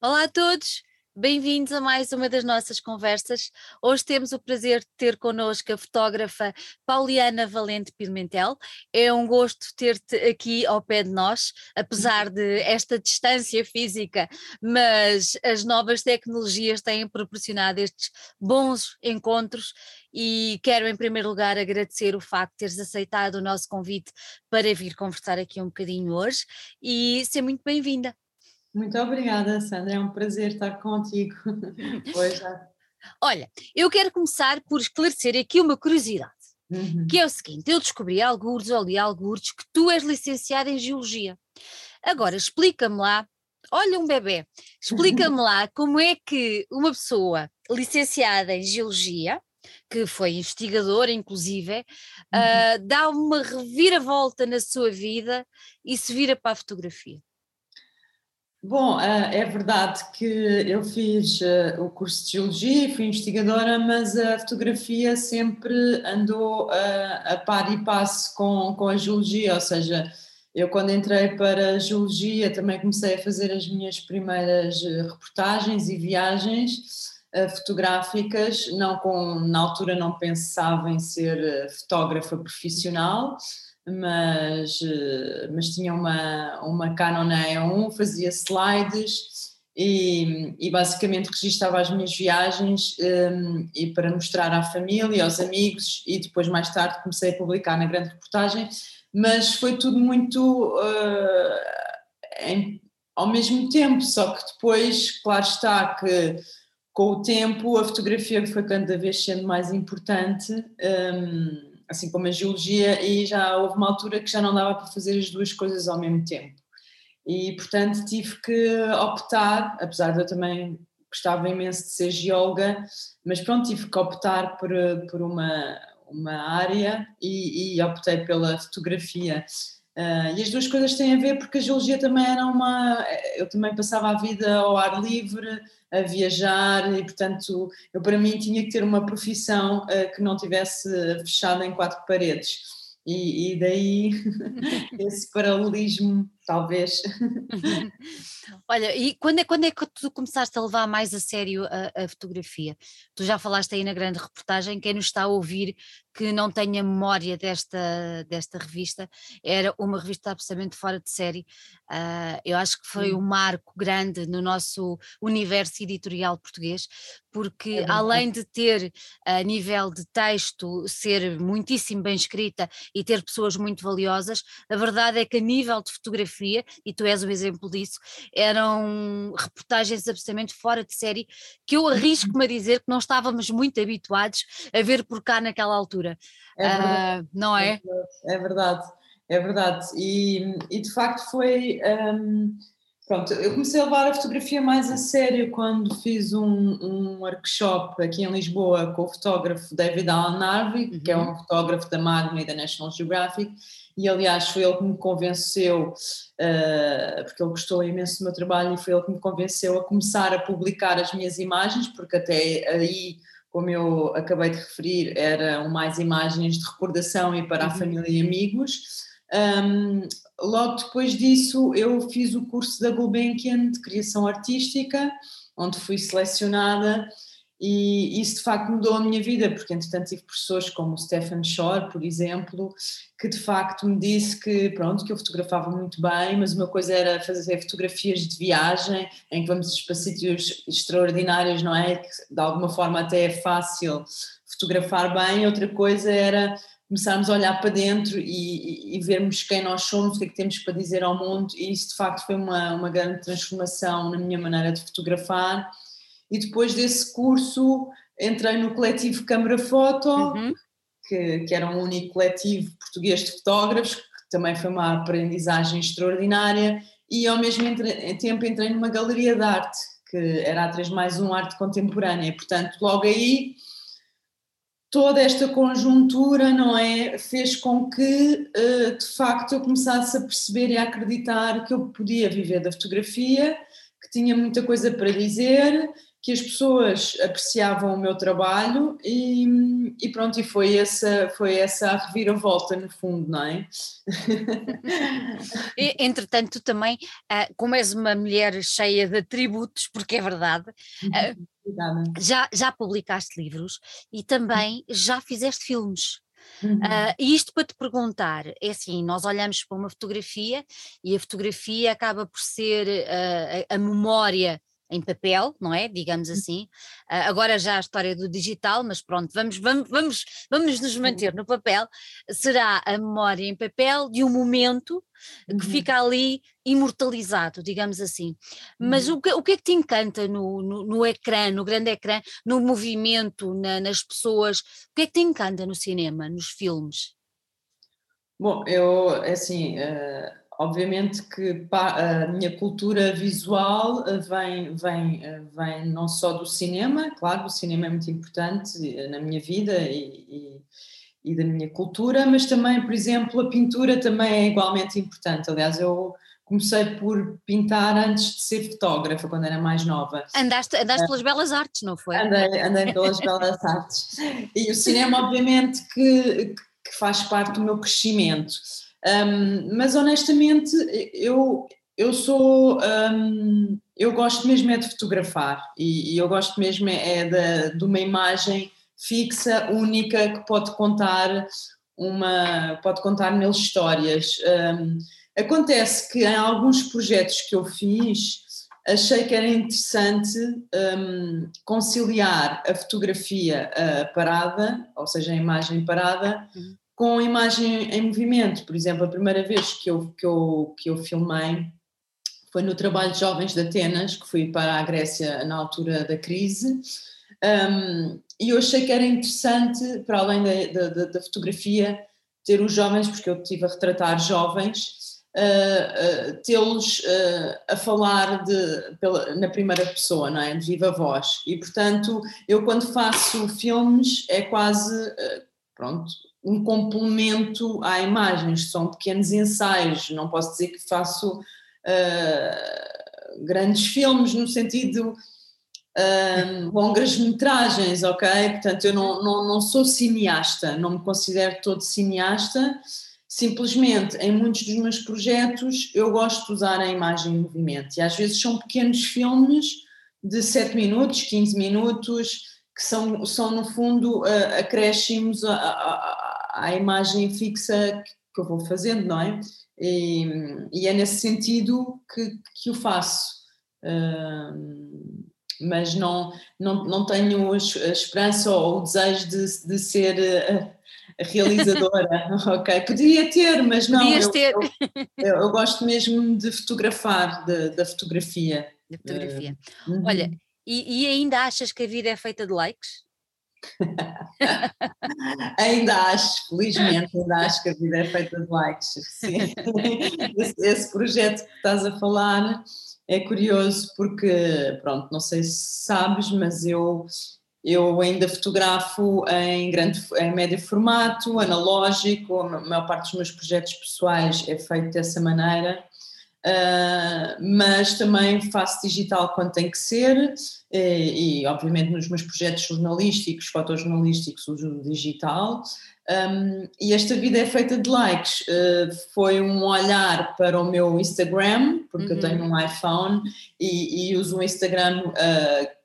Olá a todos, bem-vindos a mais uma das nossas conversas. Hoje temos o prazer de ter connosco a fotógrafa Pauliana Valente Pimentel. É um gosto ter-te aqui ao pé de nós, apesar de esta distância física, mas as novas tecnologias têm proporcionado estes bons encontros e quero em primeiro lugar agradecer o facto de teres aceitado o nosso convite para vir conversar aqui um bocadinho hoje e ser muito bem-vinda. Muito obrigada, Sandra. É um prazer estar contigo hoje. Olha, eu quero começar por esclarecer aqui uma curiosidade, uhum. que é o seguinte: eu descobri alguns ou li alguns que tu és licenciada em Geologia. Agora, explica-me lá, olha um bebê, explica-me lá como é que uma pessoa licenciada em Geologia, que foi investigadora inclusive, uhum. uh, dá uma reviravolta na sua vida e se vira para a fotografia. Bom, eh, é verdade que eu fiz eh, o curso de Geologia fui investigadora, mas a fotografia sempre andou a, a par e passo com, com a Geologia, ou seja, eu quando entrei para a Geologia também comecei a fazer as minhas primeiras eh, reportagens e viagens fotográficas, não com, na altura não pensava em ser fotógrafa profissional, mas, eh, mas tinha uma, uma Canon E1, fazia slides e, e basicamente registava as minhas viagens um, ehm, e para mostrar à família, aos amigos e depois mais tarde comecei a publicar na grande reportagem, mas foi tudo muito uh, em, ao mesmo tempo, só que depois, claro está que com o tempo a fotografia foi cada vez sendo mais importante um, ehm, assim como a geologia, e já houve uma altura que já não dava para fazer as duas coisas ao mesmo tempo. E, portanto, tive que optar, apesar de eu também gostava imenso de ser geóloga, mas pronto, tive que optar por, por uma, uma área e, e optei pela fotografia. Uh, e as duas coisas têm a ver porque a geologia também era uma. Eu também passava a vida ao ar livre, a viajar, e portanto, eu para mim tinha que ter uma profissão uh, que não tivesse fechada em quatro paredes. E, e daí esse paralelismo, talvez. Olha, e quando é, quando é que tu começaste a levar mais a sério a, a fotografia? Tu já falaste aí na grande reportagem, quem nos está a ouvir que não tenha memória desta, desta revista, era uma revista absolutamente fora de série. Uh, eu acho que foi um marco grande no nosso universo editorial português, porque é além de ter a nível de texto ser muitíssimo bem escrita e ter pessoas muito valiosas, a verdade é que a nível de fotografia, e tu és o exemplo disso, eram reportagens absolutamente fora de série que eu arrisco-me a dizer que não estávamos muito habituados a ver por cá naquela altura. É uh, não é? É verdade, é verdade. E, e de facto foi. Um, pronto, eu comecei a levar a fotografia mais a sério quando fiz um, um workshop aqui em Lisboa com o fotógrafo David Alan Narvi, uhum. que é um fotógrafo da Magna e da National Geographic, e aliás foi ele que me convenceu, uh, porque ele gostou imenso do meu trabalho, e foi ele que me convenceu a começar a publicar as minhas imagens, porque até aí como eu acabei de referir, eram mais imagens de recordação e para a uhum. família e amigos. Um, logo depois disso, eu fiz o curso da Gulbenkian de Criação Artística, onde fui selecionada e isso de facto mudou a minha vida, porque entretanto tive professores como o Stephen Shore, por exemplo, que de facto me disse que pronto, que eu fotografava muito bem, mas uma coisa era fazer fotografias de viagem, em que vamos para sítios extraordinários, não é? Que de alguma forma até é fácil fotografar bem, outra coisa era começarmos a olhar para dentro e, e, e, vermos quem nós somos, o que é que temos para dizer ao mundo, e isso de facto foi uma, uma grande transformação na minha maneira de fotografar. E depois desse curso entrei no coletivo Câmara Foto, uhum. que, que era um único coletivo português de fotógrafos, que também foi uma aprendizagem extraordinária, e ao mesmo tempo entrei numa galeria de arte, que era a 3 mais 1 Arte Contemporânea, portanto logo aí toda esta conjuntura, não é, fez com que eh, de facto eu começasse a perceber e a acreditar que eu podia viver da fotografia, que tinha muita coisa para dizer que as pessoas apreciavam o meu trabalho e, e, pronto, e foi essa, foi essa a reviravolta no fundo, não é? Entretanto, tu também, ah, como és uma mulher cheia de atributos, porque é verdade, já, já publicaste livros e também já fizeste filmes. Uhum. Uh, e isto para te perguntar, é assim, nós olhamos para uma fotografia e a fotografia acaba por ser uh, a, a memória em papel, não é? Digamos hum. assim. Uh, agora já a história do digital, mas pronto, vamos, vamos, vamos, vamos nos manter no papel. Será a memória em papel de um momento que uhum. fica ali imortalizado, digamos assim. Mas uhum. o, que, o que é que te encanta no, no, no ecrã, no grande ecrã, no movimento, na, nas pessoas? O que é que te encanta no cinema, nos filmes? Bom, eu, é assim, uh Obviamente que a minha cultura visual eh, vem, vem, eh, vem não só do cinema, claro, o cinema é muito importante eh, na minha vida e, e, e, da minha cultura, mas também, por exemplo, a pintura também é igualmente importante. Aliás, eu comecei por pintar antes de ser fotógrafa, quando era mais nova. Andaste, andaste pelas belas artes, não foi? Andei, andei pelas belas artes. E o cinema, obviamente, que, que faz parte do meu crescimento. Um, mas honestamente, eu, eu sou. Um, eu gosto mesmo é de fotografar e, e eu gosto mesmo é, é de, de, uma imagem fixa, única, que pode contar uma. pode contar mil histórias. Um, acontece que em alguns projetos que eu fiz, achei que era interessante um, conciliar a fotografia uh, parada, ou seja, a imagem parada, uhum com imagem em movimento. Por exemplo, a primeira vez que eu, que eu, que eu filmei foi no trabalho de jovens de Atenas, que fui para a Grécia na altura da crise, um, e eu achei que era interessante, para além da, da, da, fotografia, ter os jovens, porque eu estive a retratar jovens, uh, uh, tê-los uh, a falar de, pela, na primeira pessoa, não é? de viva voz. E, portanto, eu quando faço filmes é quase, pronto, um complemento à imagens, são pequenos ensaios, não posso dizer que faço uh, grandes filmes no sentido uh, longas metragens, ok? Portanto, eu não, não, não sou cineasta, não me considero todo cineasta, simplesmente em muitos dos meus projetos eu gosto de usar a imagem em movimento e às vezes são pequenos filmes de 7 minutos, 15 minutos, que são, são no fundo uh, acréscimos a, a, à imagem fixa que eu vou fazendo, não é? E, e é nesse sentido que, que o faço. Uh, mas não, não, não tenho a esperança ou o desejo de, de ser a realizadora, ok? Poderia ter, mas não. Podias ter. Eu, eu, eu, gosto mesmo de fotografar, de, da fotografia. Da fotografia. Uh, Olha, e, e ainda achas que a vida é feita de likes? ainda acho, felizmente, ainda acho que a vida é feita de likes. Sim. Esse, esse, projeto que estás a falar é curioso porque, pronto, não sei se sabes, mas eu, eu ainda fotografo em, grande, em médio formato, analógico, a maior parte dos meus projetos pessoais é feito dessa maneira. Uh, mas também faço digital quando tem que ser e, e, obviamente nos meus projetos jornalísticos, fotojornalísticos uso digital um, e esta vida é feita de likes uh, foi um olhar para o meu Instagram porque uhum. eu tenho um iPhone e, e uso um Instagram uh,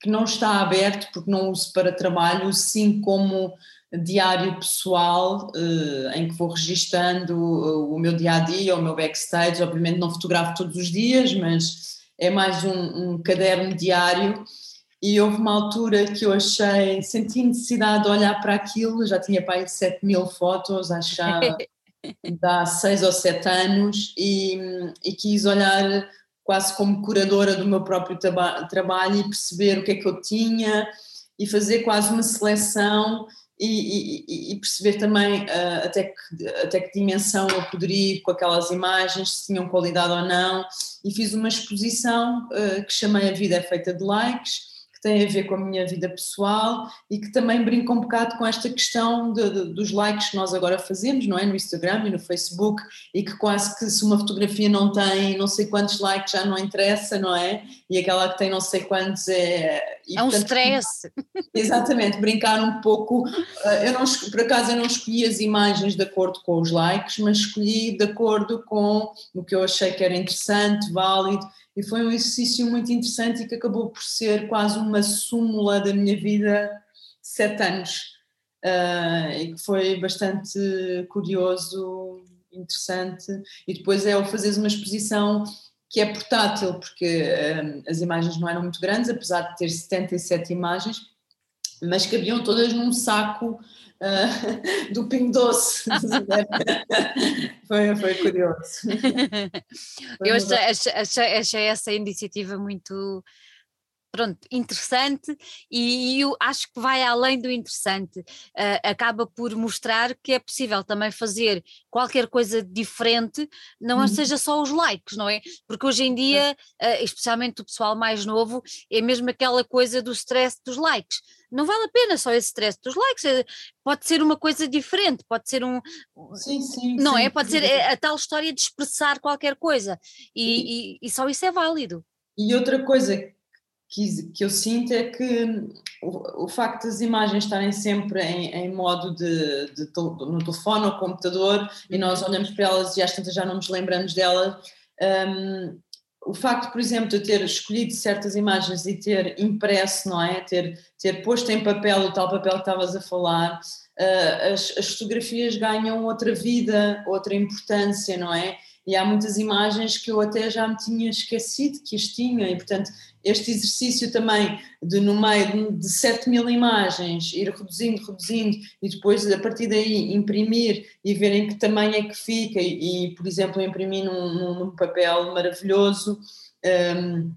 que não está aberto porque não uso para trabalho, sim como diário pessoal uh, em que vou registando o, o meu dia a dia, o meu backstage. Obviamente não fotografo todos os dias, mas é mais um, um caderno diário. E houve uma altura que eu achei, senti necessidade de olhar para aquilo, já tinha para aí 7 mil fotos, acho já há 6 ou 7 anos, e, e quis olhar quase como curadora do meu próprio trabalho e perceber o que é que eu tinha e fazer quase uma seleção e, e, e perceber também uh, até, que, até que dimensão eu poderia ir com aquelas imagens, se tinham qualidade ou não, e fiz uma exposição uh, que chamei A Vida é Feita de Likes, que têm a ver com a minha vida pessoal e que também brinca um bocado com esta questão de, de, dos likes que nós agora fazemos, não é? No Instagram e no Facebook, e que quase que se uma fotografia não tem não sei quantos likes já não interessa, não é? E aquela que tem não sei quantos é. E, é um portanto, stress. Exatamente, brincar um pouco. Eh, eu não, por acaso eu não escolhi as imagens de acordo com os likes, mas escolhi de acordo com o que eu achei que era interessante, válido e foi um exercício muito interessante e que acabou por ser quase uma súmula da minha vida sete anos. Uh, e que foi bastante curioso, interessante. E depois é o fazeres uma exposição que é portátil porque uh, as imagens não eram muito grandes apesar de ter 77 imagens mas cabiam todas num saco uh, do Pingo Doce. foi, foi curioso. Foi Eu achei, achei, achei, essa iniciativa muito pronto, interessante e, e eu acho que vai além do interessante, uh, acaba por mostrar que é possível também fazer qualquer coisa diferente, não uhum. seja só os likes, não é? Porque hoje em dia, uh, especialmente o pessoal mais novo, é mesmo aquela coisa do stress dos likes não vale a pena só esse stress dos likes, eh, pode ser uma coisa diferente, pode ser um. Sim, sim. Não sim, é? Pode ser a, a, tal história de expressar qualquer coisa e, e, e, só isso é válido. E outra coisa que, que eu sinto é que o, o facto das imagens estarem sempre em, em modo de, de, de, no telefone ou computador e nós olhamos para elas e às tantas já não nos lembramos delas. Um, o facto, por exemplo, de eu ter escolhido certas imagens e ter impresso, não é? Ter, ter posto em papel o tal papel que estavas a falar, uh, as, as, fotografias ganham outra vida, outra importância, não é? E há muitas imagens que eu até já me tinha esquecido que as tinha, e portanto este exercício também de no meio de 7 mil imagens ir reduzindo, reduzindo e depois a partir daí imprimir e verem que tamanho é que fica. E, por exemplo imprimir num, num papel maravilhoso um,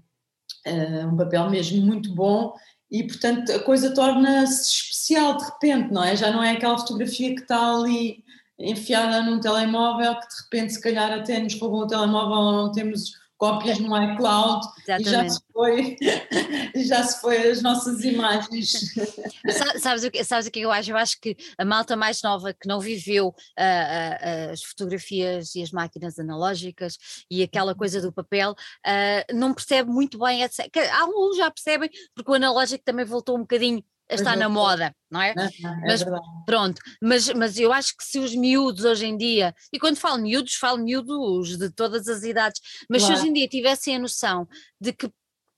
hum, um papel mesmo muito bom. E portanto a coisa torna-se especial de repente, não é? Já não é aquela fotografia que está ali enfiada num telemóvel que de repente se calhar até nos roubam o telemóvel ou não temos cópias no iCloud Exatamente. e já se foi, já se foi as nossas imagens. sabes, o que, sabes o que eu acho? Eu acho que a malta mais nova que não viveu uh, uh, as fotografias e as máquinas analógicas e aquela uhum. coisa do papel uh, não percebe muito bem, etc. Alguns já percebem, porque o analógico também voltou um bocadinho está na moda, não é? é mas pronto, mas, mas eu acho que se os miúdos hoje em dia, e quando falo miúdos, falo miúdos de todas as idades, mas claro. se hoje em dia tivessem a noção de que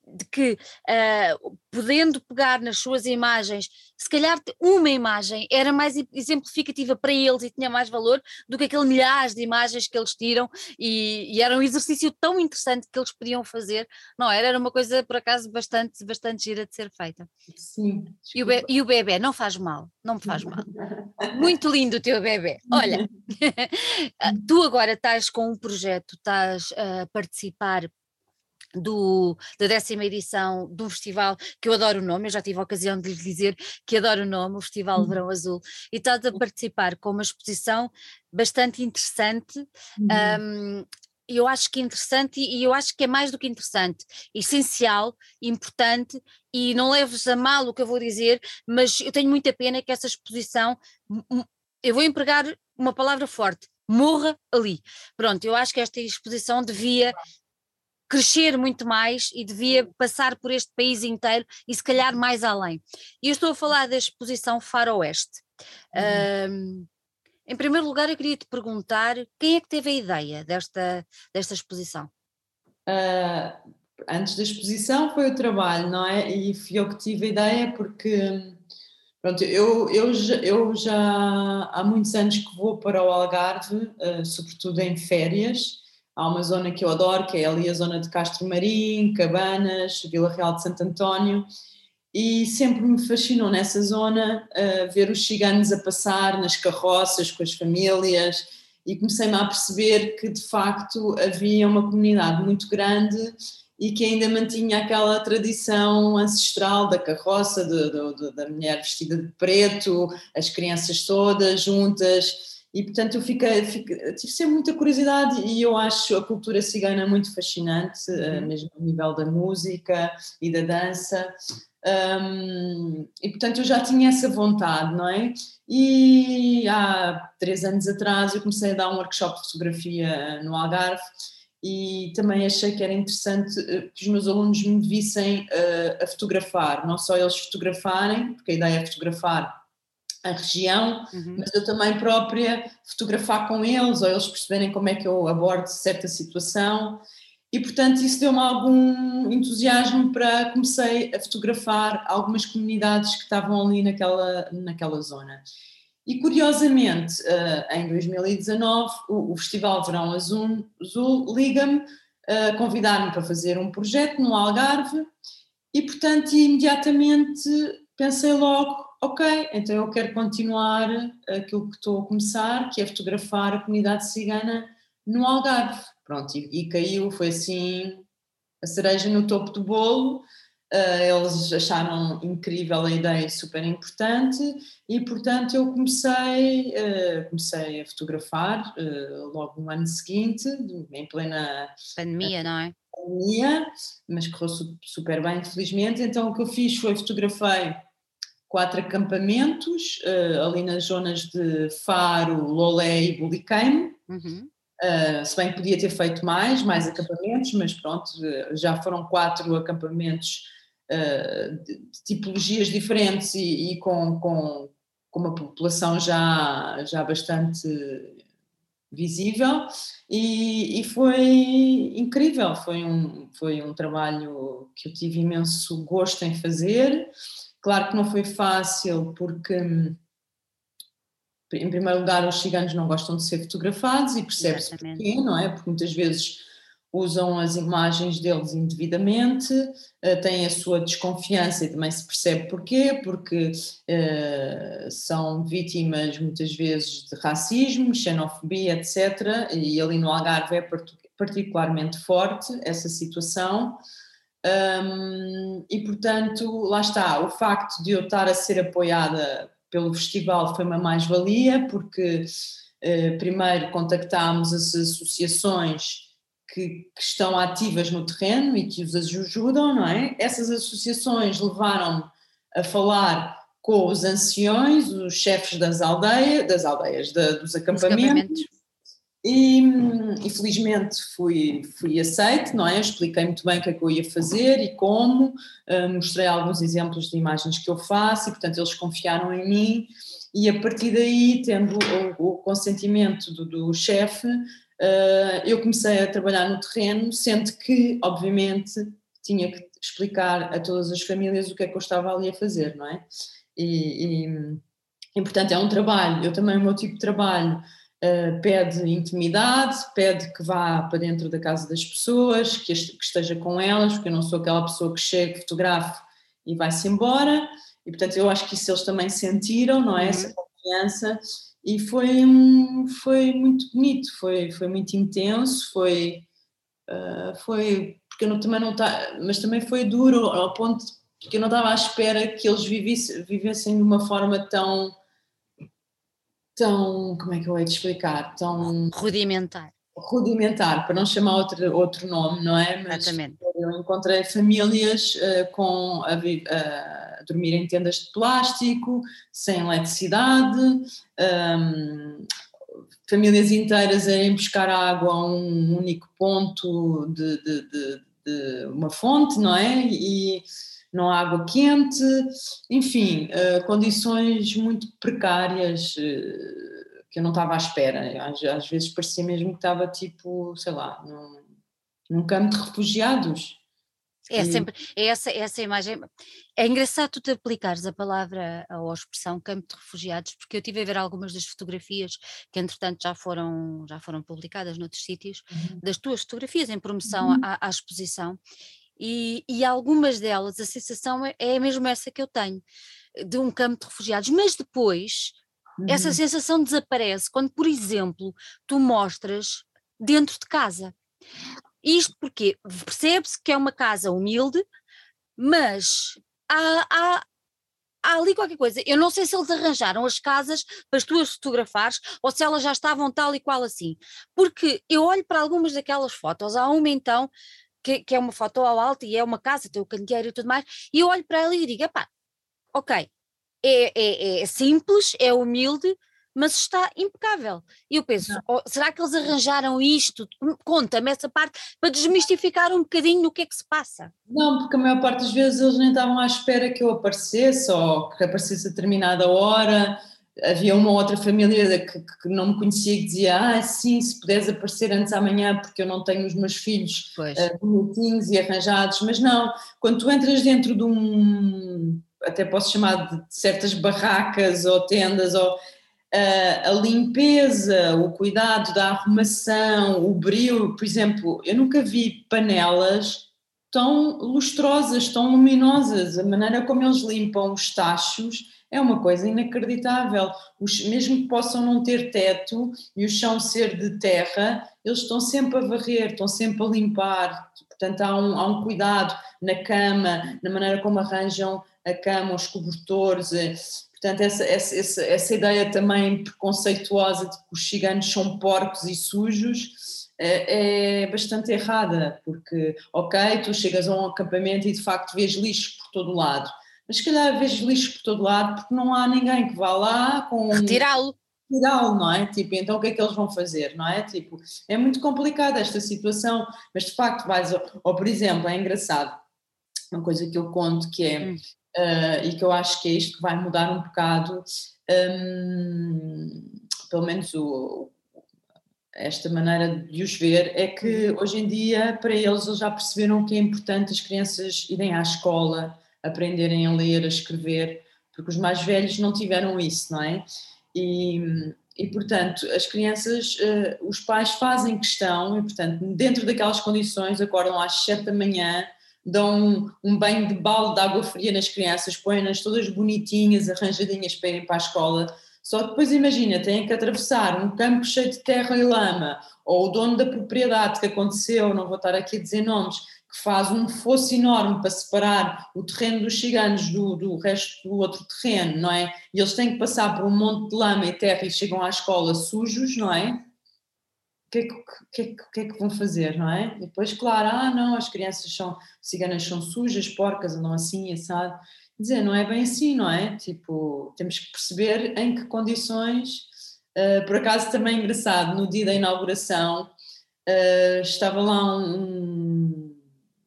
de que uh, podendo pegar nas suas imagens, se calhar uma imagem era mais exemplificativa para eles e tinha mais valor do que aquele milhares de imagens que eles tiram e, e, era um exercício tão interessante que eles podiam fazer, não era? Era uma coisa por acaso bastante, bastante gira de ser feita. Sim. E o, e o bebê não faz mal, não me faz mal. Muito lindo o teu bebê. Olha, tu agora estás com um projeto, estás a participar do, da décima edição de um festival que eu adoro o nome, eu já tive a ocasião de lhe dizer que adoro o nome, o Festival uhum. Verão Azul, e estás a participar com uma exposição bastante interessante. Uhum. Um, eu acho que é interessante e eu acho que é mais do que interessante, essencial, importante e não leves a mal o que eu vou dizer, mas eu tenho muita pena que essa exposição, eu vou empregar uma palavra forte, morra ali. Pronto, eu acho que esta exposição devia crescer muito mais e devia passar por este país inteiro e se calhar mais além. E eu estou a falar da exposição Faroeste. Uhum. Um, em primeiro lugar, eu queria te perguntar quem é que teve a ideia desta, desta exposição? Uh, antes da exposição foi o trabalho, não é? E fui eu que tive a ideia porque pronto, eu, eu, eu já há muitos anos que vou para o Algarve, uh, sobretudo em férias, Há uma zona que eu adoro, que é ali a zona de Castro Marim, Cabanas, Vila Real de Santo António, e sempre me fascinou nessa zona uh, ver os ciganos a passar nas carroças com as famílias e comecei-me a perceber que de facto havia uma comunidade muito grande e que ainda mantinha aquela tradição ancestral da carroça, de, de, de, da mulher vestida de preto, as crianças todas juntas e portanto eu fiquei, fiquei, tive sempre muita curiosidade e eu acho a cultura cigana muito fascinante, eh, uhum. mesmo a nível da música e da dança. Um, e portanto eu já tinha essa vontade, não é? E há três anos atrás eu comecei a dar um workshop de fotografia no Algarve e também achei que era interessante eh, que os meus alunos me vissem uh, a fotografar, não só eles fotografarem, porque a ideia é fotografar a região, uhum. mas eu também própria fotografar com eles, ou eles perceberem como é que eu abordo certa situação. E, portanto, isso deu-me algum entusiasmo para comecei a fotografar algumas comunidades que estavam ali naquela, naquela zona. E, curiosamente, eh, em 2019, o Festival Verão Azul, Azul liga-me a convidar-me para fazer um projeto no Algarve e, portanto, imediatamente pensei logo, ok, então eu quero continuar aquilo que estou a começar, que é fotografar a comunidade cigana no Algarve. Pronto, e, e caiu, foi assim a cereja no topo do bolo. Uh, eles acharam incrível a ideia, super importante, e portanto eu comecei, uh, comecei a fotografar uh, logo no ano seguinte, em plena pandemia, não é? Pandemia, mas correu super bem, felizmente. Então o que eu fiz foi fotografei quatro acampamentos uh, ali nas zonas de Faro, Lolé e Buliqueime. Uhum. Uh, se bem que podia ter feito mais, mais acampamentos, mas pronto, já foram quatro acampamentos uh, de, de, tipologias diferentes e, e com, com, com, uma população já, já bastante visível e, e, foi incrível, foi um, foi um trabalho que eu tive imenso gosto em fazer Claro que não foi fácil, porque, em primeiro lugar, os ciganos não gostam de ser fotografados e percebe-se porquê, não é? Porque muitas vezes usam as imagens deles indevidamente, uh, têm a sua desconfiança e também se percebe porquê, porque uh, são vítimas muitas vezes de racismo, xenofobia, etc. E ali no Algarve é particularmente forte essa situação. Um, e portanto, lá está, o facto de eu estar a ser apoiada pelo festival foi uma mais-valia, porque uh, primeiro contactámos as associações que, que, estão ativas no terreno e que os ajudam, não é? Essas associações levaram-me a falar com os anciões, os chefes das aldeias, das aldeias, dos acampamentos, acampamentos. E, e felizmente fui, fui aceite, não é? Expliquei muito bem o que é que eu ia fazer e como, uh, mostrei alguns exemplos de imagens que eu faço e, portanto, eles confiaram em mim. E a partir daí, tendo o, o consentimento do, do chefe, uh, eu comecei a trabalhar no terreno, sendo que, obviamente, tinha que explicar a todas as famílias o que é que eu estava ali a fazer, não é? E, e, e portanto, é um trabalho, eu também, o meu tipo de trabalho Uh, pede intimidade, pede que vá para dentro da casa das pessoas, que, que, esteja com elas, porque eu não sou aquela pessoa que chega, fotografa e vai-se embora, e portanto eu acho que isso eles também sentiram, não é? Uhum. Essa confiança, e foi, foi muito bonito, foi, foi muito intenso, foi, uh, foi porque eu não, também não está, mas também foi duro ao ponto que eu não estava à espera que eles vivessem, vivessem de uma forma tão tão, como é que eu hei de explicar, tão... Rudimentar. Rudimentar, para não chamar outro, outro nome, não é? Mas Exatamente. Eu encontrei famílias uh, com a, a, dormir em tendas de plástico, sem eletricidade, um, famílias inteiras a ir buscar água a um único ponto de, de, de, de uma fonte, não é? E, não há água quente, enfim, uh, condições muito precárias uh, que eu não estava à espera. Às, às, vezes parecia mesmo que estava tipo, sei lá, num, num campo de refugiados. É sempre é essa, essa imagem. É engraçado tu te aplicares a palavra ou a expressão campo de refugiados, porque eu tive a ver algumas das fotografias que, entretanto, já foram, já foram publicadas noutros sítios, uhum. das tuas fotografias em promoção uhum. à, à, exposição, e, e algumas delas, a sensação é, é mesmo essa que eu tenho, de um campo de refugiados, mas depois uhum. essa sensação desaparece quando, por exemplo, tu mostras dentro de casa. Isto porque percebe-se que é uma casa humilde, mas há, há, há ali qualquer coisa. Eu não sei se eles arranjaram as casas para as tuas fotografares ou se elas já estavam tal e qual assim. Porque eu olho para algumas daquelas fotos, há uma então que, que é uma foto ao alto e é uma casa, tem o candeeiro e tudo mais, e eu olho para ela e digo, pá, ok, é, é, é simples, é humilde, mas está impecável. E eu penso, oh, será que eles arranjaram isto? Conta-me essa parte para desmistificar um bocadinho o que é que se passa. Não, porque a maior parte das vezes eles nem estavam à espera que eu aparecesse ou que aparecesse a determinada hora. Havia uma outra família que, que não me conhecia que dizia: Ah, sim, se puderes aparecer antes amanhã, porque eu não tenho os meus filhos uh, bonitinhos e arranjados. Mas não, quando tu entras dentro de um. Até posso chamar de certas barracas ou tendas, ou a limpeza, o cuidado da arrumação, o brilho, por exemplo, eu nunca vi panelas tão lustrosas, tão luminosas, a maneira como eles limpam os tachos é uma coisa inacreditável. Os, mesmo que possam não ter teto e o chão ser de terra, eles estão sempre a varrer, estão sempre a limpar. Portanto, há um, há um cuidado na cama, na maneira como arranjam a cama, os cobertores. Eh, Portanto, essa, essa, essa, ideia também preconceituosa de que os ciganos são porcos e sujos é, é, bastante errada, porque, ok, tu chegas a um acampamento e de facto vês lixo por todo lado, mas se calhar vês lixo por todo lado porque não há ninguém que vá lá com. Retirá-lo. Retirá-lo, não é? Tipo, então o que é que eles vão fazer, não é? Tipo, é muito complicada esta situação, mas de facto vais. Ou, ou por exemplo, é engraçado, uma coisa que eu conto que é. Hum uh, e que eu acho que é isto que vai mudar um bocado, um, pelo menos o, esta maneira de os ver, é que hoje em dia, para eles, eles já perceberam que é importante as crianças irem à escola, aprenderem a ler, a escrever, porque os mais velhos não tiveram isso, não é? E, e portanto, as crianças, uh, os pais fazem questão, e portanto, dentro daquelas condições, acordam às 7 da manhã, dão um, banho de balde de água fria nas crianças, põem-nas todas bonitinhas, arranjadinhas para irem para a escola. Só depois imagina, têm que atravessar um campo cheio de terra e lama, ou o dono da propriedade que aconteceu, não vou estar aqui a dizer nomes, que faz um fosso enorme para separar o terreno dos ciganos do, do resto do outro terreno, não é? E eles têm que passar por um monte de lama e terra e chegam à escola sujos, não é? o que, é que, que, que, é que vão fazer, não é? E depois, claro, ah, não, as crianças são, ciganas são sujas, porcas, andam assim, assado. Dizer, não é bem assim, não é? Tipo, temos que perceber em que condições. Uh, por acaso, também engraçado, no dia da inauguração, uh, estava lá um,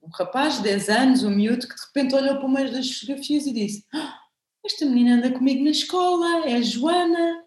um, rapaz de 10 anos, um miúdo, que de repente olhou para uma das fotografias e disse: ah, Esta menina anda comigo na escola, é a Joana.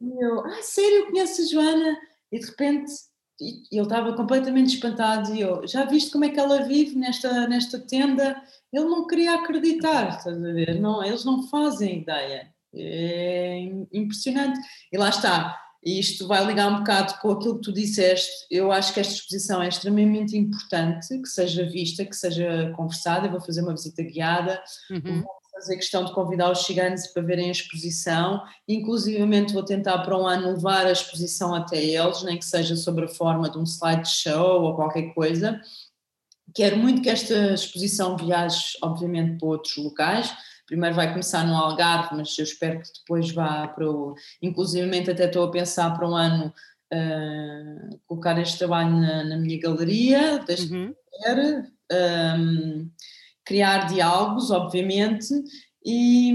E eu, ah, sério, conheço a Joana? e de repente ele estava completamente espantado e eu, já viste como é que ela vive nesta, nesta tenda? Ele não queria acreditar, estás a ver? Não, eles não fazem ideia. É impressionante. E lá está, e isto vai ligar um bocado com aquilo que tu disseste. Eu acho que esta exposição é extremamente importante, que seja vista, que seja conversada. Eu vou fazer uma visita guiada, uhum fazer questão de convidar os ciganos para verem a exposição, inclusivamente vou tentar para um ano levar a exposição até eles, nem que seja sobre a forma de um slideshow ou qualquer coisa. Quero muito que esta exposição viaje, obviamente, para outros locais. Primeiro vai começar no Algarve, mas eu espero que depois vá para o. Inclusivamente, até estou a pensar para um ano uh, colocar este trabalho na, na minha galeria, deixa-me uhum. ver. Um, criar diálogos, obviamente, e,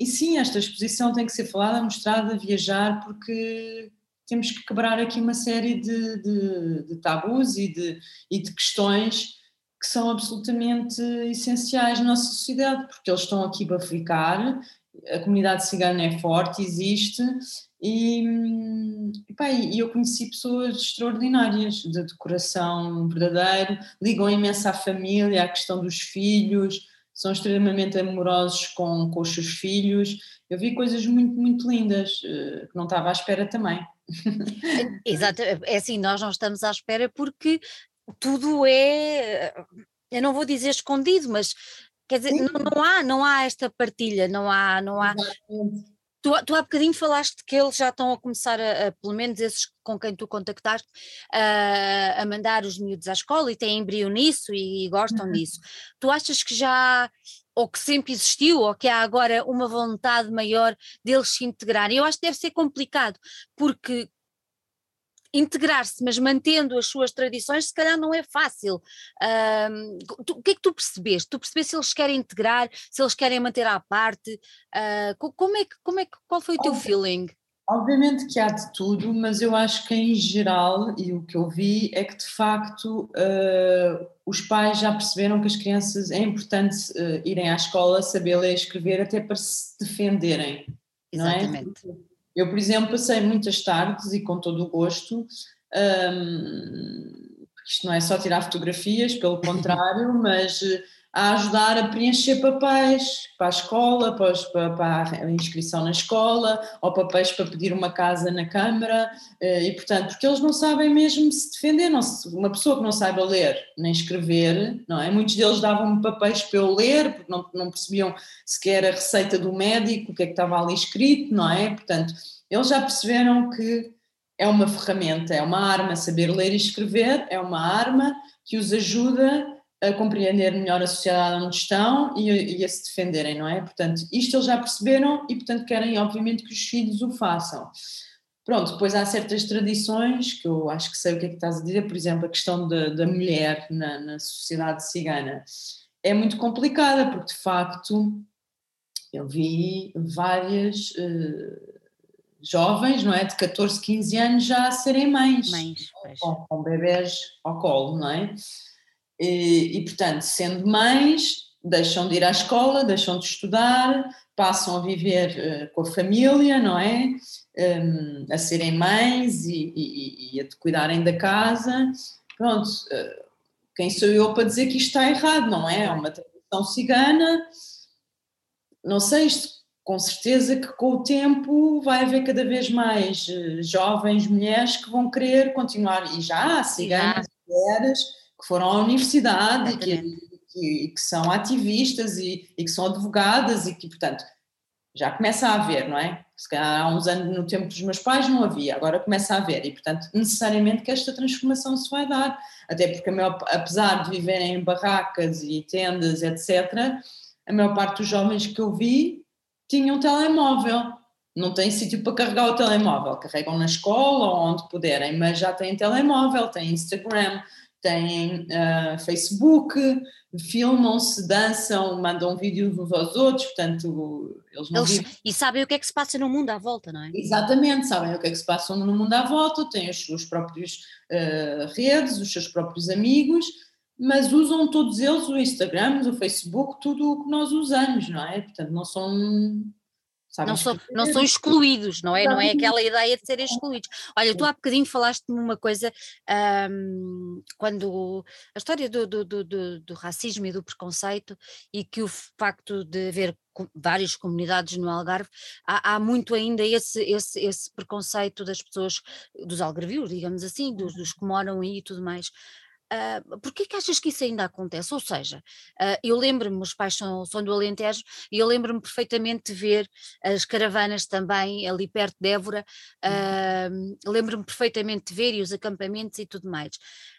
e sim, esta exposição tem que ser falada, mostrada, viajar, porque temos que quebrar aqui uma série de, de, de tabus e de, e de questões que são absolutamente essenciais na nossa sociedade, porque eles estão aqui para ficar, a comunidade cigana é forte, existe, e, e eu conheci pessoas extraordinárias, de decoração verdadeiro, ligam imenso à família, à questão dos filhos, são extremamente amorosos com, com os seus filhos. Eu vi coisas muito, muito lindas, eh, que não estava à espera também. Exato, é assim, nós não estamos à espera porque tudo é, eu não vou dizer escondido, mas quer dizer, não, não, há, não há esta partilha, não há, não há. Tu, tu há bocadinho falaste que eles já estão a começar, a, a pelo menos esses com quem tu contactaste, a, a mandar os miúdos à escola e têm embrio nisso e, e gostam uhum. disso. Tu achas que já ou que sempre existiu, ou que há agora uma vontade maior deles se integrarem. Eu acho que deve ser complicado, porque integrar-se, mas mantendo as suas tradições, se calhar não é fácil. tu, o que é que tu percebeste? Tu percebeste se eles querem integrar, se eles querem manter à parte? Uh, como é que, como é que, qual foi o teu feeling? Obviamente que há de tudo, mas eu acho que em geral, e o que eu vi, é que de facto uh, os pais já perceberam que as crianças é importante uh, irem à escola, saber ler e escrever, até para se defenderem. Exatamente. Não é? Eu, por exemplo, passei muitas tardes e com todo o gosto, um, isto não é só tirar fotografias, pelo contrário, mas a ajudar a preencher papéis para a escola, para, a inscrição na escola, ou papéis para pedir uma casa na Câmara, eh, e portanto, porque eles não sabem mesmo se defender, não uma pessoa que não saiba ler nem escrever, não é? Muitos deles davam-me papéis para eu ler, porque não, não percebiam sequer a receita do médico, o que é que estava ali escrito, não é? Portanto, eles já perceberam que é uma ferramenta, é uma arma, saber ler e escrever é uma arma que os ajuda a compreender melhor a sociedade onde estão e a, e a, se defenderem, não é? Portanto, isto eles já perceberam e, portanto, querem, obviamente, que os filhos o façam. Pronto, depois há certas tradições que eu acho que sei o que é que estás a dizer, por exemplo, a questão da, da mulher na, na, sociedade cigana é muito complicada, porque de facto eu vi várias uh, jovens, não é, de 14, 15 anos já a serem mães, mães com, com bebés ao colo, não é? E, e, portanto, sendo mães, deixam de ir à escola, deixam de estudar, passam a viver uh, com a família, não é? Um, a serem mães e, e, e, a cuidarem da casa. Pronto, uh, quem sou eu para dizer que isto está errado, não é? É uma tradição cigana. Não sei, isto com certeza que com o tempo vai haver cada vez mais uh, jovens mulheres que vão querer continuar, e já há ciganas, mulheres que foram à universidade e que, que, que, são ativistas e, e, que são advogadas e que, portanto, já começa a haver, não é? Se calhar há uns anos, no tempo dos meus pais, não havia, agora começa a haver e, portanto, necessariamente que esta transformação se vai dar. Até porque, maior, apesar de viverem em barracas e tendas, etc., a maior parte dos jovens que eu vi tinham um telemóvel. Não têm sítio para carregar o telemóvel, carregam na escola ou onde puderem, mas já têm telemóvel, têm Instagram, têm uh, Facebook, filmam-se, dançam, mandam vídeos uns aos outros, portanto, eles não eles, E sabem o que é que se passa no mundo à volta, não é? Exatamente, sabem o que é que se passa no mundo à volta, têm as suas próprias uh, redes, os seus próprios amigos, mas usam todos eles o Instagram, o Facebook, tudo o que nós usamos, não é? Portanto, não são não, são, não são excluídos, não é? Não é aquela ideia de serem excluídos. Olha, tu há bocadinho falaste-me uma coisa, um, quando a história do, do, do, do, racismo e do preconceito e que o facto de haver várias comunidades no Algarve, há, há muito ainda esse, esse, esse preconceito das pessoas, dos algarvios, digamos assim, dos, dos que moram aí e tudo mais. Uh, Porquê que achas que isso ainda acontece? Ou seja, uh, eu lembro-me, os pais são, são do Alentejo, e eu lembro-me perfeitamente de ver as caravanas também ali perto de Évora, uh, lembro-me perfeitamente de ver e os acampamentos e tudo mais.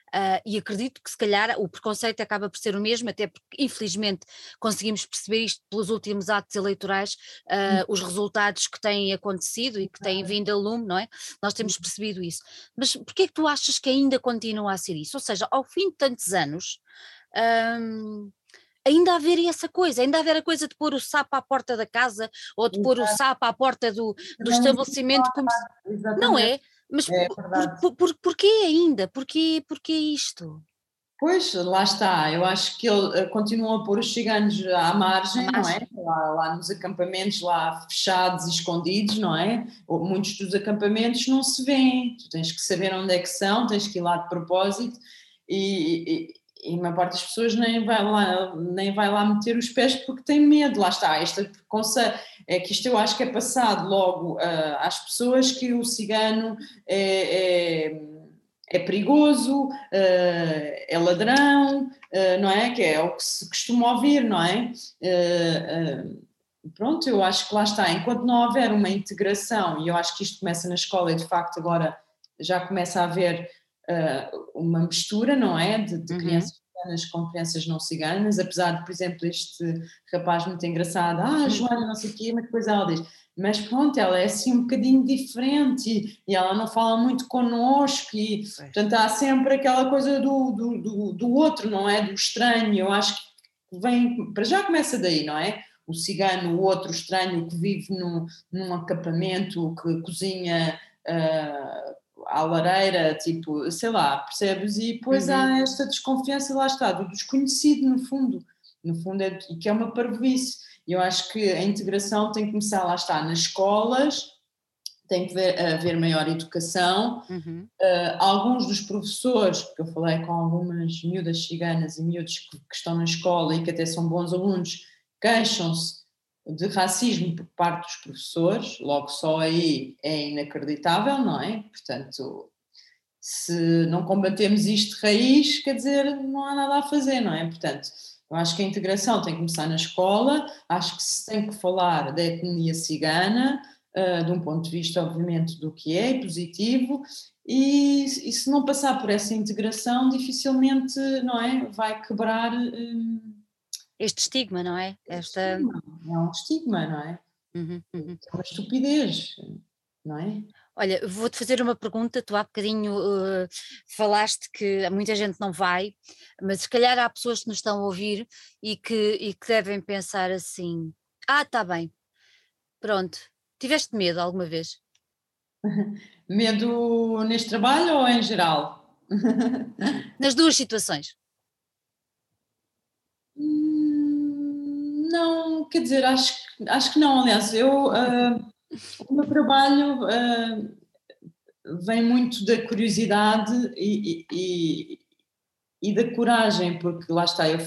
Uh, e acredito que se calhar o preconceito acaba por ser o mesmo, até porque infelizmente conseguimos perceber isto pelos últimos atos eleitorais, uh, os resultados que têm acontecido e que têm vindo a lume, não é? Nós temos percebido isso. Mas porquê é que tu achas que ainda continua a ser isso? Ou seja, ao fim de tantos anos. Um, ainda haver essa coisa, ainda haver a coisa de pôr o sapo à porta da casa ou de pôr o sapo à porta do, do estabelecimento, como não é? Mas é por, por, por, porquê ainda? Porquê, porquê isto? Pois, lá está. Eu acho que ele eh, continua a pôr os ciganos à margem, à margem. não é? Lá, lá, nos acampamentos, lá fechados e escondidos, não é? Muitos dos acampamentos não se vêem. Tu tens que saber onde é que são, tens que ir lá de propósito e, e, e a maior parte das pessoas nem vai, lá, nem vai lá meter os pés porque tem medo. Lá está. Este preconceito é que isto eu acho que é passado logo uh, às pessoas que o cigano é, é, é perigoso, uh, é ladrão, uh, não é? Que é o que se costuma ouvir, não é? pronto, eu acho que lá está, enquanto não houver uma integração, e eu acho que isto começa na escola e de facto agora já começa a haver uma mistura, não é? De, de uhum. crianças ciganas com crianças não ciganas, apesar de, por exemplo, este rapaz muito engraçado, ah, Joana, não sei o quê, mas depois ela diz, mas pronto, ela é assim um bocadinho diferente e, e ela não fala muito connosco e, portanto, há sempre aquela coisa do, do, do, do outro, não é? Do estranho, eu acho que vem, para já começa daí, não é? o cigano, o outro estranho que vive num, num acampamento, que cozinha uh, à lareira, tipo, sei lá, percebes? E depois uhum. há esta desconfiança, lá está, do desconhecido, no fundo, no fundo, é, que é uma parvoíce. E eu acho que a integração tem que começar, lá está, nas escolas, tem que haver, haver maior educação. Uhum. Uh, alguns dos professores, porque eu falei com algumas miúdas ciganas e miúdos que, que estão na escola e que até são bons alunos, queixam-se de racismo por parte dos professores, logo só aí é inacreditável, não é? Portanto, se não combatemos isto de raiz, quer dizer, não há nada a fazer, não é? Portanto, eu acho que a integração tem que começar na escola, acho que se tem que falar da etnia cigana, uh, de um ponto de vista, obviamente, do que é positivo, e, e, se não passar por essa integração, dificilmente, não é? Vai quebrar. Um, este estigma, não é? Esta... É um estigma, não é? Uhum, uhum. É uma estupidez, não é? Olha, vou-te fazer uma pergunta. Tu há bocadinho uh, falaste que muita gente não vai, mas se calhar há pessoas que nos estão a ouvir e que, e que devem pensar assim: ah, está bem, pronto. Tiveste medo alguma vez? medo neste trabalho ou em geral? Nas duas situações. Não, quer dizer, acho, acho que não, aliás, eu, uh, o meu trabalho uh, vem muito da curiosidade e, e, e, da coragem, porque lá está, eu,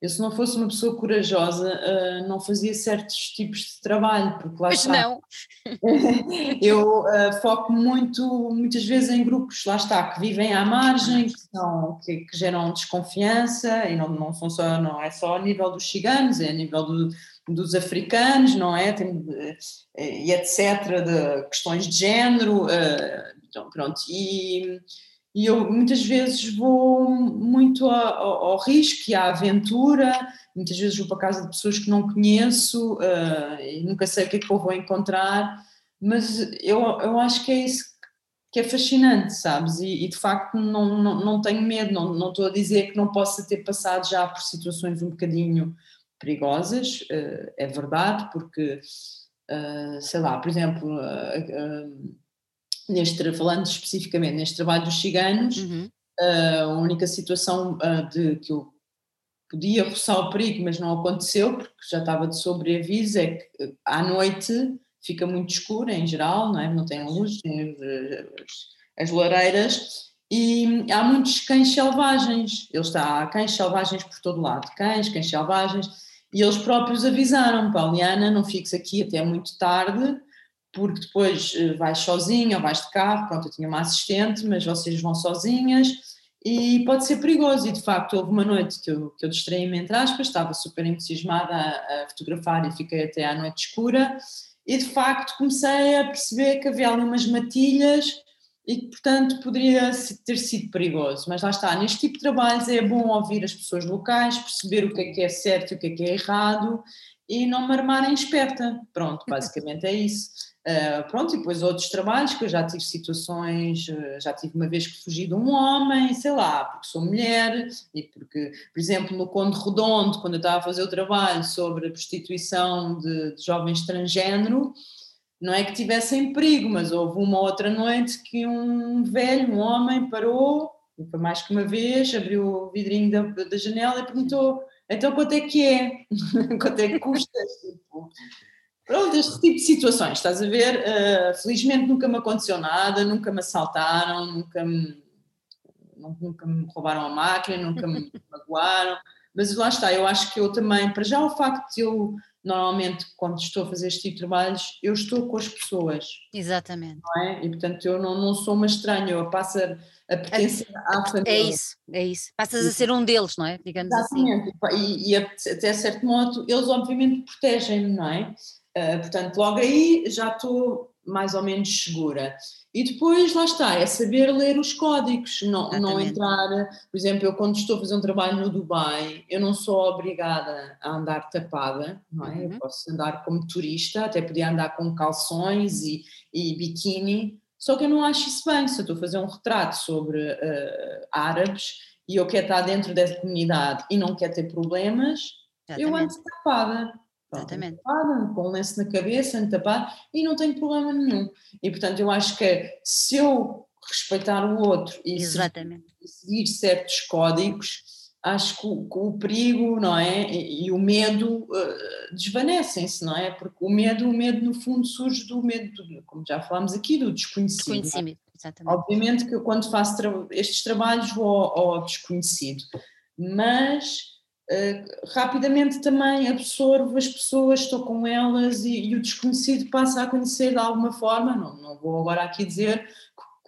eu se não fosse uma pessoa corajosa uh, não fazia certos tipos de trabalho, porque lá pois está. não. eu foco muito, muitas vezes em grupos, lá está, que vivem à margem, que, são, que, que geram desconfiança, e não, não, são só, não é só a nível dos ciganos, é a nível do, dos africanos, não é? Tem, eh, e etc., de questões de género, uh, então, pronto, e, e, eu muitas vezes vou muito ao, ao, risco e à aventura, muitas vezes vou para casa de pessoas que não conheço uh, e nunca sei o que é que eu vou encontrar, mas eu, eu acho que é isso que é fascinante, sabes? E, e, de facto não, não, não tenho medo, não, não estou a dizer que não possa ter passado já por situações um bocadinho perigosas, uh, é verdade, porque, uh, sei lá, por exemplo, neste, falando especificamente neste trabalho dos ciganos, uhum. a única situação de que eu podia roçar o perigo, mas não aconteceu, porque já estava de sobreaviso, é que à noite fica muito escuro em geral, não, é? não tem luz, tem as, as lareiras, e há muitos cães selvagens, ele está, há cães selvagens por todo lado, cães, cães selvagens, e eles próprios avisaram, Pauliana, não fiques aqui até muito tarde, porque depois eh, vais sozinha ou vais de carro, pronto, eu tinha uma assistente, mas vocês vão sozinhas, e pode ser perigoso, e de facto houve uma noite que eu, que eu distraí-me entre aspas, estava super entusiasmada a, fotografar e fiquei até à noite escura, e de facto comecei a perceber que havia ali umas matilhas e que, portanto, poderia ter sido perigoso. Mas lá está, neste tipo de trabalhos é bom ouvir as pessoas locais, perceber o que é que é certo e o que é que é errado e não me armarem esperta. Pronto, basicamente é isso. Uh, pronto, e depois outros trabalhos que eu já tive situações, uh, já tive uma vez que fugi de um homem, sei lá, porque sou mulher e porque, por exemplo, no Conde Redondo, quando eu estava a fazer o trabalho sobre a prostituição de, de jovens transgênero, não é que tivessem perigo, mas houve uma outra noite que um velho, um homem, parou, e foi mais que uma vez, abriu o vidrinho da, da janela e perguntou: então quanto é que é? quanto é que custa? tipo, Pronto, este tipo de situações, estás a ver? Uh, felizmente nunca me aconteceu nada, nunca me assaltaram, nunca me, nunca me roubaram a máquina, nunca me magoaram, mas lá está, eu acho que eu também, para já o facto de eu, normalmente, quando estou a fazer este tipo de trabalhos, eu estou com as pessoas. Exatamente. É? E portanto eu não, não sou uma estranha, eu passo a, a pertencer à é família. É isso, é isso. Passas a ser um deles, não é? Digamos assim. Exatamente. assim. E, e até certo modo, eles obviamente protegem-me, não é? Uh, portanto, logo aí já estou mais ou menos segura. E depois, lá está, é saber ler os códigos, não, não entrar. Por exemplo, eu quando estou a fazer um trabalho no Dubai, eu não sou obrigada a andar tapada, não é? Uhum. Eu posso andar como turista, até podia andar com calções e, e biquíni, só que eu não acho isso bem. Se eu estou a fazer um retrato sobre uh, árabes e eu quero estar dentro dessa comunidade e não quero ter problemas, Exatamente. eu ando tapada. Exatamente. Tapada, com um lenço na cabeça, tapado, e não tenho problema nenhum. E portanto, eu acho que se eu respeitar o outro e Exatamente. seguir certos códigos, acho que o, que o, perigo, não é? E, o medo uh, desvanecem-se, não é? Porque o medo, o medo no fundo surge do medo, do, como já falámos aqui, do desconhecido. É? Desconhecido, exatamente. Obviamente que eu quando faço tra estes trabalhos vou ao, ao desconhecido, mas Uh, rapidamente também absorvo as pessoas, estou com elas e, e, o desconhecido passa a conhecer de alguma forma. Não, não vou agora aqui dizer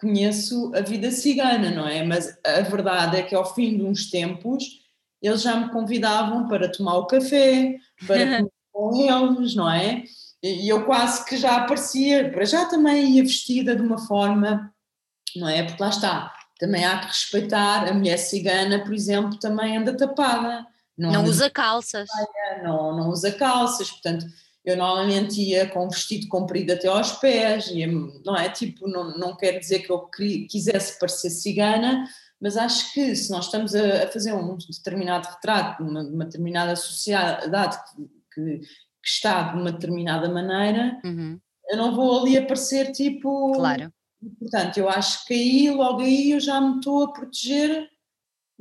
conheço a vida cigana, não é? Mas a verdade é que ao fim de uns tempos eles já me convidavam para tomar o café, para comer com eles, não é? E eu quase que já aparecia, para já também ia vestida de uma forma, não é? Porque lá está, também há que respeitar a mulher cigana, por exemplo, também anda tapada não, não usa calças. Não, não usa calças, portanto, eu normalmente ia com um vestido comprido até aos pés, ia, não é? Tipo, não, não quer dizer que eu quisesse parecer cigana, mas acho que se nós estamos a, a fazer um determinado retrato, uma, uma determinada sociedade que, que, que, está de uma determinada maneira, uhum. eu não vou ali aparecer tipo. Claro. Portanto, eu acho que aí, logo aí, eu já me estou a proteger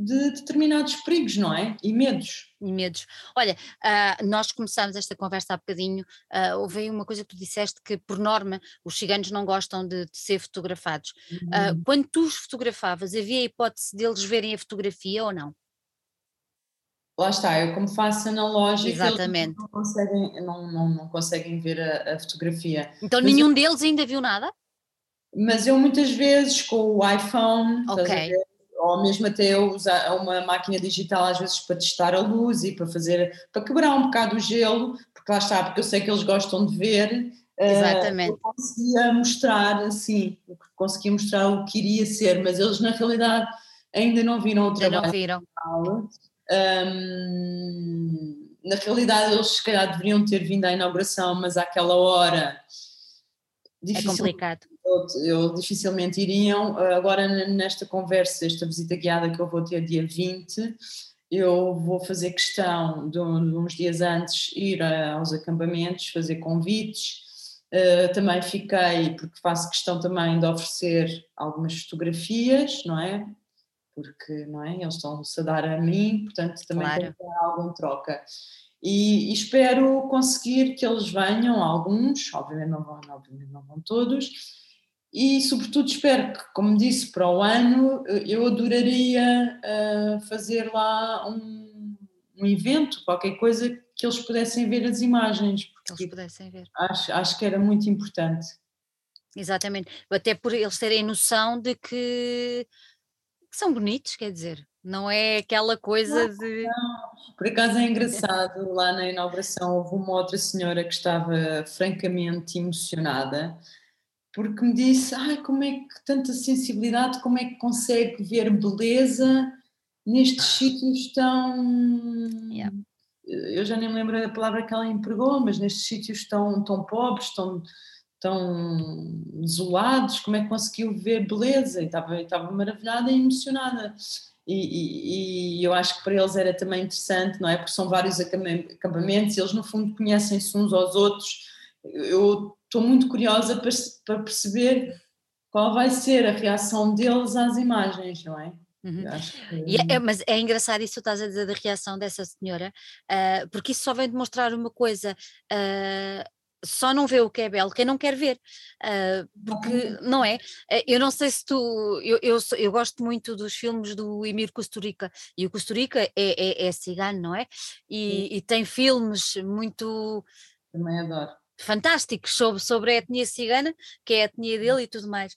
de determinados perigos, não é? E medos. E medos. Olha, uh, nós começámos esta conversa há bocadinho, uh, houve uma coisa que tu disseste que, por norma, os ciganos não gostam de, de ser fotografados. Ah, uhum. Uh, quando tu os fotografavas, havia a hipótese deles verem a fotografia ou não? Lá está, eu como faço analógico, Exatamente. não conseguem, não, não, não conseguem ver a, a fotografia. Então Mas nenhum eu, deles ainda viu nada? Mas eu muitas vezes com o iPhone, okay ou mesmo até usar uma máquina digital às vezes para testar a luz e para fazer, para quebrar um bocado o gelo, porque lá está, porque eu sei que eles gostam de ver. Eh, Exatamente. Uh, eu conseguia mostrar assim, conseguia mostrar o que iria ser, mas eles na realidade ainda não viram o trabalho. Ainda não viram. Um, na realidade eles se calhar deveriam ter vindo à inauguração, mas àquela hora é complicado eu, dificilmente iriam. Agora, nesta conversa, esta visita guiada que eu vou ter dia 20, eu vou fazer questão de, uns dias antes ir aos acampamentos, fazer convites. Uh, também fiquei, porque faço questão também de oferecer algumas fotografias, não é? Porque não é? eles estão-se a dar a mim, portanto também claro. tem que alguma troca. E, e, espero conseguir que eles venham, alguns, obviamente não vão, obviamente não vão todos, e, sobretudo, espero que, como disse, para o ano eu adoraria uh, fazer lá um, um, evento, qualquer coisa que eles pudessem ver as imagens. Que eles pudessem ver. Acho, acho que era muito importante. Exatamente, até por eles terem noção de que, que são bonitos, quer dizer, não é aquela coisa não, de. Não. Por acaso é engraçado, lá na inauguração houve uma outra senhora que estava francamente emocionada porque me disse, ai, como é que tanta sensibilidade, como é que consegue ver beleza nestes sítios tão... Yeah. Eu já nem me lembro da palavra que ela empregou, mas nestes sítios tão, tão pobres, tão, tão isolados, como é que conseguiu ver beleza? E estava, estava maravilhada e emocionada. E, e, e, eu acho que para eles era também interessante, não é? Porque são vários acampamentos, eles no fundo conhecem-se uns aos outros. Eu estou muito curiosa para, para, perceber qual vai ser a reação deles às imagens, não é? Uhum. Que... É, mas é engraçado isso que estás a dizer da reação dessa senhora, uh, porque isso só vem demonstrar uma coisa. Uh, só não vê o que é belo quem não quer ver, uh, porque não é? Eu não sei se tu, eu, eu, eu, gosto muito dos filmes do Emir Kusturica e o Kusturica é, é, é cigano, não é? E, e, tem filmes muito. Também adoro fantásticos sobre, sobre a etnia cigana, que é a etnia dele e tudo mais.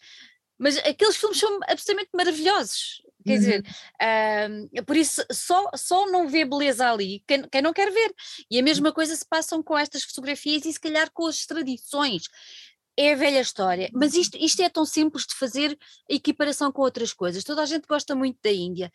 Mas aqueles filmes são absolutamente maravilhosos. Quer uhum. dizer, uh, por isso só, só não vê beleza ali quem, quem não quer ver. E a mesma coisa se passam com estas fotografias e se calhar com as tradições. é a velha história, mas isto, isto é tão simples de fazer equiparação com outras coisas. Toda a gente gosta muito da Índia,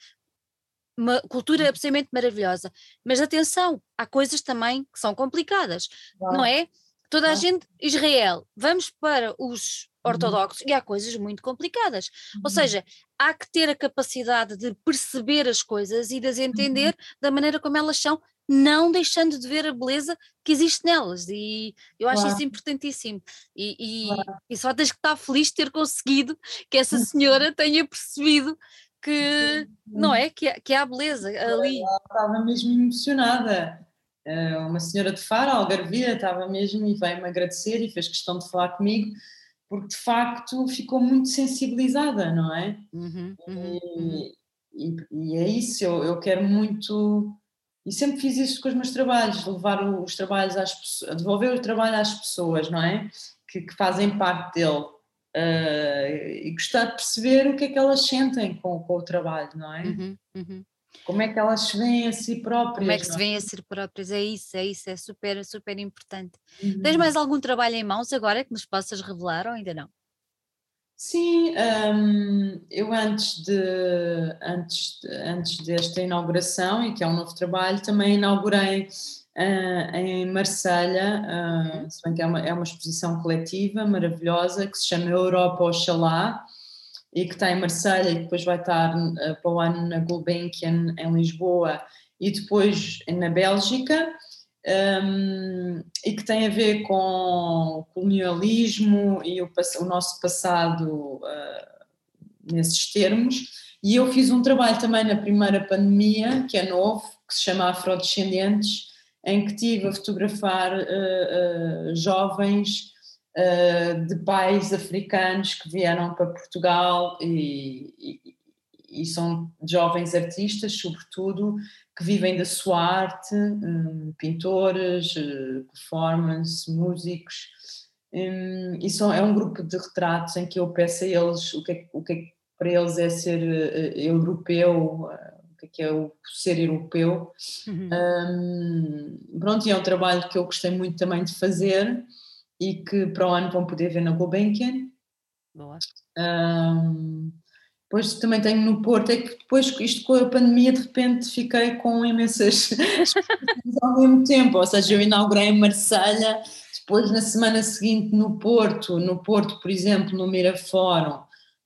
uma cultura absolutamente maravilhosa, mas atenção, há coisas também que são complicadas, não é? Toda a gente, Israel, vamos para os uhum. ortodoxos e há coisas muito complicadas. Ou uhum. seja, há que ter a capacidade de perceber as coisas e de as entender uhum. da maneira como elas são, não deixando de ver a beleza que existe nelas. E eu acho claro. isso importantíssimo. E, e, claro. e, só tens que estar feliz de ter conseguido que essa senhora tenha percebido que, não é? Que, que há beleza ali. Ela estava mesmo emocionada. Eh, uma senhora de Faro, Algarvia, estava mesmo e veio-me agradecer e fez questão de falar comigo, porque de facto ficou muito sensibilizada, não é? Uhum, uhum, e, e, e, é isso, eu, eu quero muito, e sempre fiz isso com os meus trabalhos, levar os trabalhos às pessoas, devolver o trabalho às pessoas, não é? Que, que fazem parte dele. Uh, e gostar de perceber o que é que elas sentem com, com o trabalho, não é? Uhum, uhum. Como é que elas se veem a si próprias? Como é que se é? veem a si próprias? É isso, é isso, é super, super importante. Uhum. Tens mais algum trabalho em mãos agora que nos possas revelar ou ainda não? Sim, um, eu antes, de, antes, antes desta inauguração, e que é um novo trabalho, também inaugurei uh, em Marselha, uh, se bem que é uma, é uma exposição coletiva maravilhosa que se chama Europa Oxalá, e que está em Marselha e depois vai estar uh, para o ano na Gulbenkian em Lisboa e depois na Bélgica um, e que tem a ver com o colonialismo e o, o nosso passado uh, nesses termos. E eu fiz um trabalho também na primeira pandemia que é novo, que se chama Afrodescendentes em que tive a fotografar uh, jovens uh, de pais africanos que vieram para Portugal e, e, e, são jovens artistas, sobretudo, que vivem da sua arte, um, pintores, uh, performance, músicos. Um, e são, é um grupo de retratos em que eu peço a eles o que é, o que, é para eles é ser uh, europeu, o que é, que é o ser europeu. Uhum. Um, pronto, e é um trabalho que eu gostei muito também de fazer e que para o ano vão poder ver na Gulbenkian. Boa. Um, depois também tenho no Porto, é que depois isto com a pandemia de repente fiquei com imensas ao mesmo tempo, ou seja, eu inaugurei em Marselha, depois na semana seguinte no Porto, no Porto, por exemplo, no Mirafórum,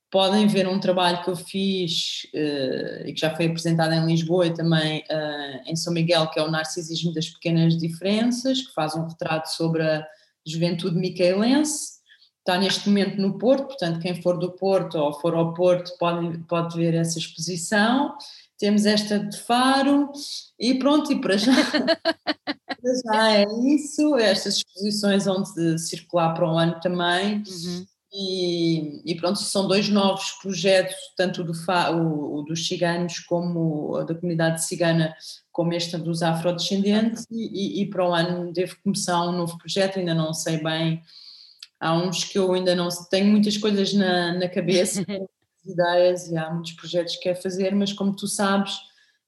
podem ver um trabalho que eu fiz uh, e que já foi apresentado em Lisboa e também uh, em São Miguel, que é o Narcisismo das Pequenas Diferenças, que faz um retrato sobre a Juventude Micaelense, está neste momento no Porto, portanto, quem for do Porto ou for ao Porto pode, pode ver essa exposição. Temos esta de Faro e pronto, e para já, para já é isso. Estas exposições vão circular para o ano também. Uhum. E, e, pronto, são dois novos projetos, tanto do o, o, dos ciganos como da comunidade cigana, como este dos afrodescendentes, e, e, para o ano devo começar um novo projeto, ainda não sei bem, há uns que eu ainda não tenho muitas coisas na, na cabeça, ideias e há muitos projetos que quero fazer, mas como tu sabes,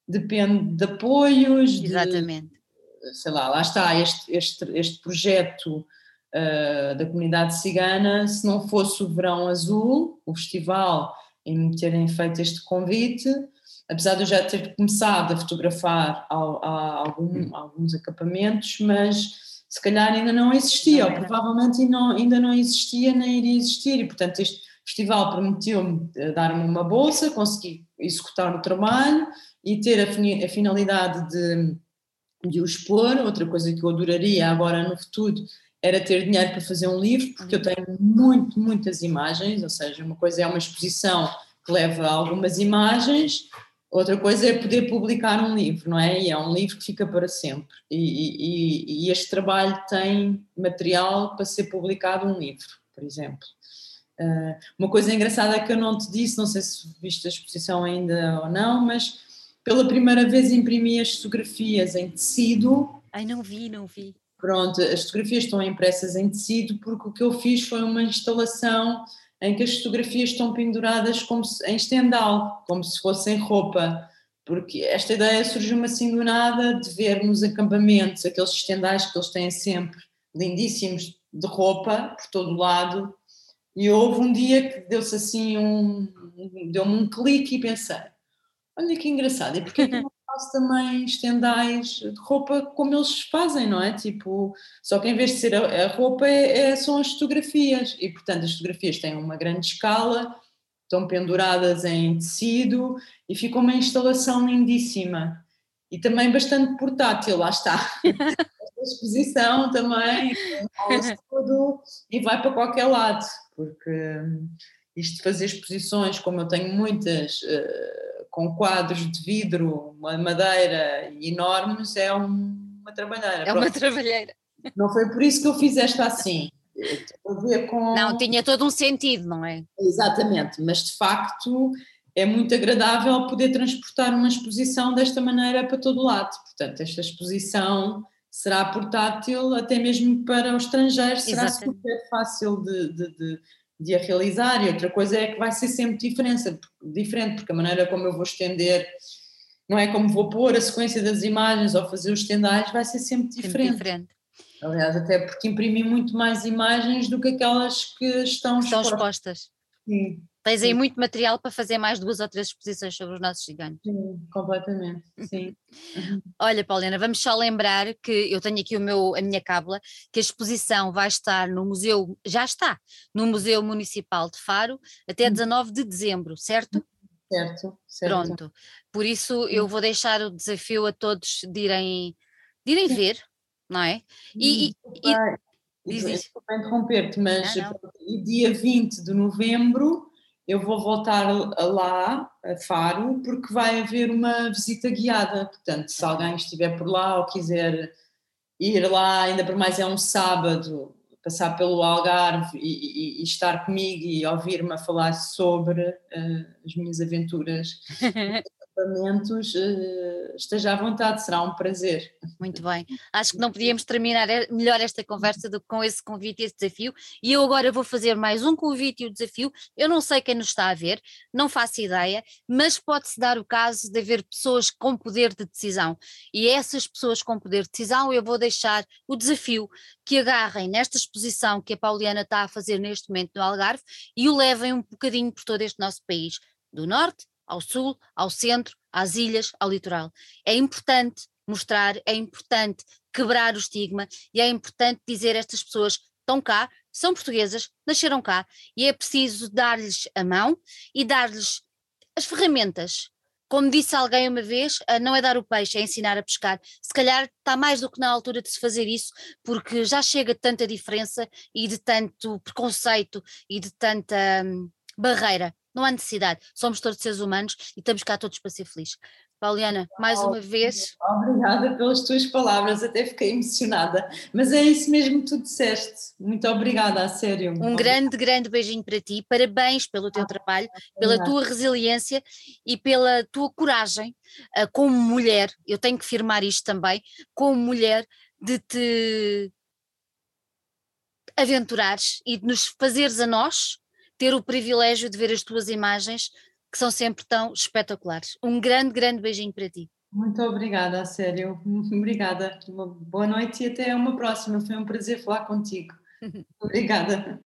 depende de apoios, Exatamente. De, sei lá, lá está, este, este, este projeto uh, da comunidade cigana, se não fosse o Verão Azul, o festival, e me terem feito este convite, apesar de eu já ter começado a fotografar ao, a algum, alguns acampamentos, mas se calhar ainda não existia, não ou provavelmente ainda não, ainda não existia nem iria existir, e portanto este festival permitiu-me eh, dar-me uma bolsa, consegui executar o trabalho e ter a, a finalidade de, de o expor, outra coisa que eu adoraria agora no futuro era ter dinheiro para fazer um livro, porque eu tenho muito, muitas imagens, ou seja, uma coisa é uma exposição que leva algumas imagens, outra coisa é poder publicar um livro, não é? E é um livro que fica para sempre. E, e, e este trabalho tem material para ser publicado um livro, por exemplo. Uh, uma coisa engraçada que eu não te disse, não sei se viste a exposição ainda ou não, mas pela primeira vez imprimi as fotografias em tecido. Ai, não vi, não vi. Pronto, as fotografias estão impressas em tecido porque o que eu fiz foi uma instalação em que as fotografias estão penduradas como se, em estendal, como se fossem roupa, porque esta ideia surgiu-me assim do nada de ver nos acampamentos aqueles estendais que eles têm sempre, lindíssimos, de roupa por todo lado. E houve um dia que deu-se assim um, deu-me um clique e pensei, olha que engraçado, e porquê que não faço também estendais de roupa como eles fazem, não é? Tipo, só que em vez de ser a, a roupa é, é, são as fotografias e portanto as fotografias têm uma grande escala, estão penduradas em tecido e ficou uma instalação lindíssima e também bastante portátil, lá está. Esta exposição também, tudo e vai para qualquer lado, porque hum, isto de fazer exposições, como eu tenho muitas, uh, com quadros de vidro, uma madeira enormes, é uma trabalheira. É uma trabalheira. Não foi por isso que eu fiz esta assim. Com... Não, tinha todo um sentido, não é? Exatamente, mas de facto é muito agradável poder transportar uma exposição desta maneira para todo lado. Portanto, esta exposição será portátil até mesmo para os estrangeiros, será Exatamente. super fácil de, de, de, de, a realizar. E outra coisa é que vai ser sempre diferença, diferente, porque a maneira como eu vou estender, não é como vou pôr a sequência das imagens ou fazer os estendais, vai ser sempre diferente. Sempre diferente. Aliás, até porque imprimi muito mais imagens do que aquelas que estão, estão expostas. Sim. Tens aí muito material para fazer mais duas ou três exposições sobre os nossos gigantes. Sim, completamente, sim. Olha, Paulina, vamos só lembrar que eu tenho aqui o meu, a minha cábula, que a exposição vai estar no Museu, já está, no Museu Municipal de Faro até 19 uhum. de dezembro, certo? Certo, certo. Pronto, por isso eu vou deixar o desafio a todos de irem, de irem ver, não é? E, e, e, Desculpa interromper-te, mas não, não. dia 20 de novembro eu vou voltar lá, a Faro, porque vai haver uma visita guiada. Portanto, se alguém estiver por lá ou quiser ir lá, ainda por mais é um sábado, passar pelo Algarve e, e, e estar comigo e ouvir-me a falar sobre uh, as minhas aventuras equipamentos, uh, esteja à vontade, será um prazer. Muito bem. Acho que não podíamos terminar melhor esta conversa do que com esse convite e esse desafio. E eu agora vou fazer mais um convite e um desafio. Eu não sei quem nos está a ver, não faço ideia, mas pode-se dar o caso de haver pessoas com poder de decisão. E essas pessoas com poder de decisão, eu vou deixar o desafio que agarrem nesta exposição que a Pauliana está a fazer neste momento no Algarve e o levem um bocadinho por todo este nosso país, do norte ao sul, ao centro, às ilhas, ao litoral. É importante mostrar, é importante quebrar o estigma e é importante dizer a estas pessoas estão cá, são portuguesas, nasceram cá e é preciso dar-lhes a mão e dar-lhes as ferramentas. Como disse alguém uma vez, não é dar o peixe, é ensinar a pescar. Se calhar está mais do que na altura de se fazer isso, porque já chega de tanta diferença e de tanto preconceito e de tanta hum, barreira não há necessidade. Somos todos seres humanos e estamos cá todos para ser felizes. Pauliana, mais uma vez. Obrigada pelas tuas palavras, até fiquei emocionada. Mas é isso mesmo que tu disseste. Muito obrigada, a sério. Um grande, grande beijinho para ti. Parabéns pelo teu ah, trabalho, pela tua resiliência e pela tua coragem uh, como mulher. Eu tenho que firmar isto também, como mulher, de te aventurares e de nos fazeres a nós ter o privilégio de ver as tuas imagens, que são sempre tão espetaculares. Um grande, grande beijinho para ti. Muito obrigada, a sério. Obrigada. Uma boa noite e até uma próxima. Foi um prazer falar contigo. Obrigada.